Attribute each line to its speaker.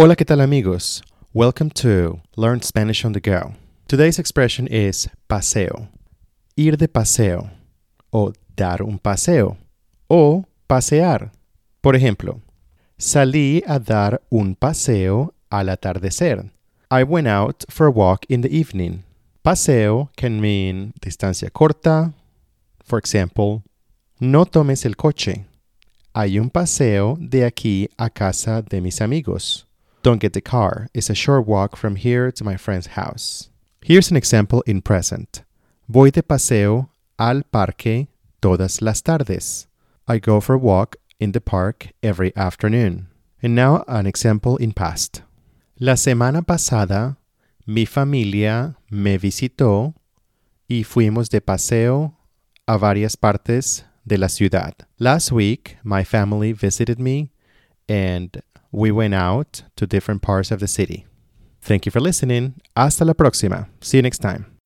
Speaker 1: Hola, ¿qué tal amigos? Welcome to Learn Spanish on the Go. Today's expression is paseo. Ir de paseo o dar un paseo o pasear. Por ejemplo, salí a dar un paseo al atardecer. I went out for a walk in the evening. Paseo can mean distancia corta. For example, no tomes el coche. Hay un paseo de aquí a casa de mis amigos. Don't get the car. It's a short walk from here to my friend's house. Here's an example in present. Voy de paseo al parque todas las tardes. I go for a walk in the park every afternoon. And now an example in past. La semana pasada, mi familia me visitó y fuimos de paseo a varias partes de la ciudad. Last week, my family visited me and we went out to different parts of the city. Thank you for listening. Hasta la próxima. See you next time.